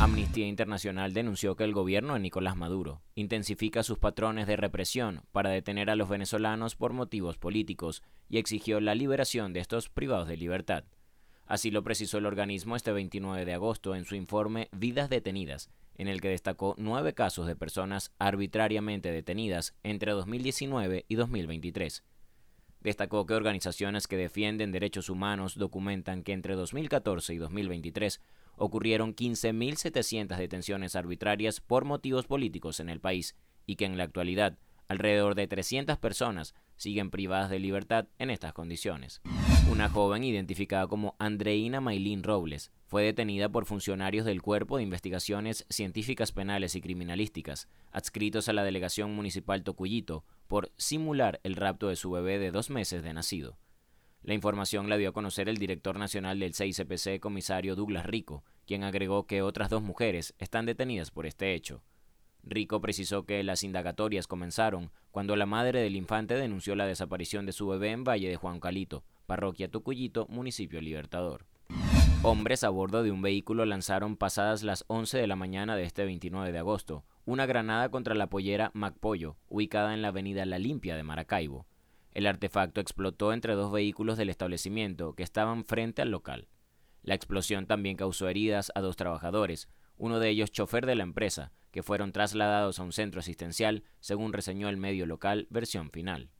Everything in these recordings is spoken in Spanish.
Amnistía Internacional denunció que el gobierno de Nicolás Maduro intensifica sus patrones de represión para detener a los venezolanos por motivos políticos y exigió la liberación de estos privados de libertad. Así lo precisó el organismo este 29 de agosto en su informe Vidas Detenidas, en el que destacó nueve casos de personas arbitrariamente detenidas entre 2019 y 2023. Destacó que organizaciones que defienden derechos humanos documentan que entre 2014 y 2023 ocurrieron 15.700 detenciones arbitrarias por motivos políticos en el país y que en la actualidad alrededor de 300 personas siguen privadas de libertad en estas condiciones. Una joven identificada como Andreina Maylin Robles fue detenida por funcionarios del Cuerpo de Investigaciones Científicas Penales y Criminalísticas, adscritos a la Delegación Municipal Tocuyito, por simular el rapto de su bebé de dos meses de nacido. La información la dio a conocer el director nacional del 6CPC, comisario Douglas Rico, quien agregó que otras dos mujeres están detenidas por este hecho. Rico precisó que las indagatorias comenzaron cuando la madre del infante denunció la desaparición de su bebé en Valle de Juan Calito, parroquia Tucuyito, municipio Libertador. Hombres a bordo de un vehículo lanzaron pasadas las 11 de la mañana de este 29 de agosto una granada contra la pollera Macpollo, ubicada en la avenida La Limpia de Maracaibo. El artefacto explotó entre dos vehículos del establecimiento que estaban frente al local. La explosión también causó heridas a dos trabajadores, uno de ellos chofer de la empresa, que fueron trasladados a un centro asistencial, según reseñó el medio local Versión Final.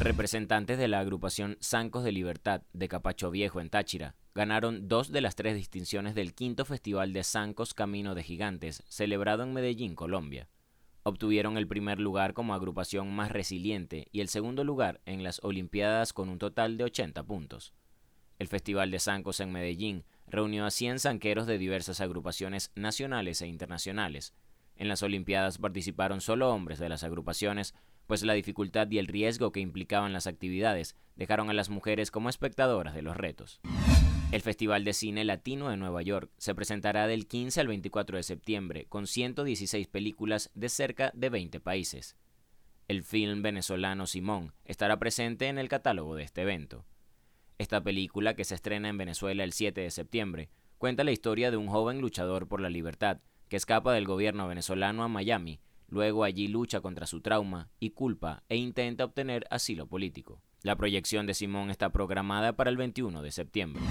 Representantes de la agrupación Zancos de Libertad de Capacho Viejo en Táchira ganaron dos de las tres distinciones del quinto Festival de Zancos Camino de Gigantes, celebrado en Medellín, Colombia. Obtuvieron el primer lugar como agrupación más resiliente y el segundo lugar en las Olimpiadas con un total de 80 puntos. El Festival de Zancos en Medellín reunió a 100 zanqueros de diversas agrupaciones nacionales e internacionales. En las Olimpiadas participaron solo hombres de las agrupaciones, pues la dificultad y el riesgo que implicaban las actividades dejaron a las mujeres como espectadoras de los retos. El Festival de Cine Latino de Nueva York se presentará del 15 al 24 de septiembre con 116 películas de cerca de 20 países. El film venezolano Simón estará presente en el catálogo de este evento. Esta película, que se estrena en Venezuela el 7 de septiembre, cuenta la historia de un joven luchador por la libertad que escapa del gobierno venezolano a Miami, luego allí lucha contra su trauma y culpa e intenta obtener asilo político. La proyección de Simón está programada para el 21 de septiembre.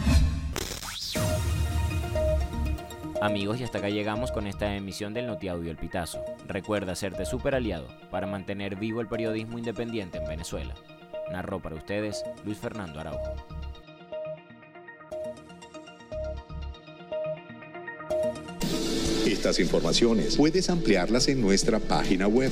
Amigos, y hasta acá llegamos con esta emisión del Notiaudio El Pitazo. Recuerda serte super aliado para mantener vivo el periodismo independiente en Venezuela. Narró para ustedes Luis Fernando Araujo. Estas informaciones puedes ampliarlas en nuestra página web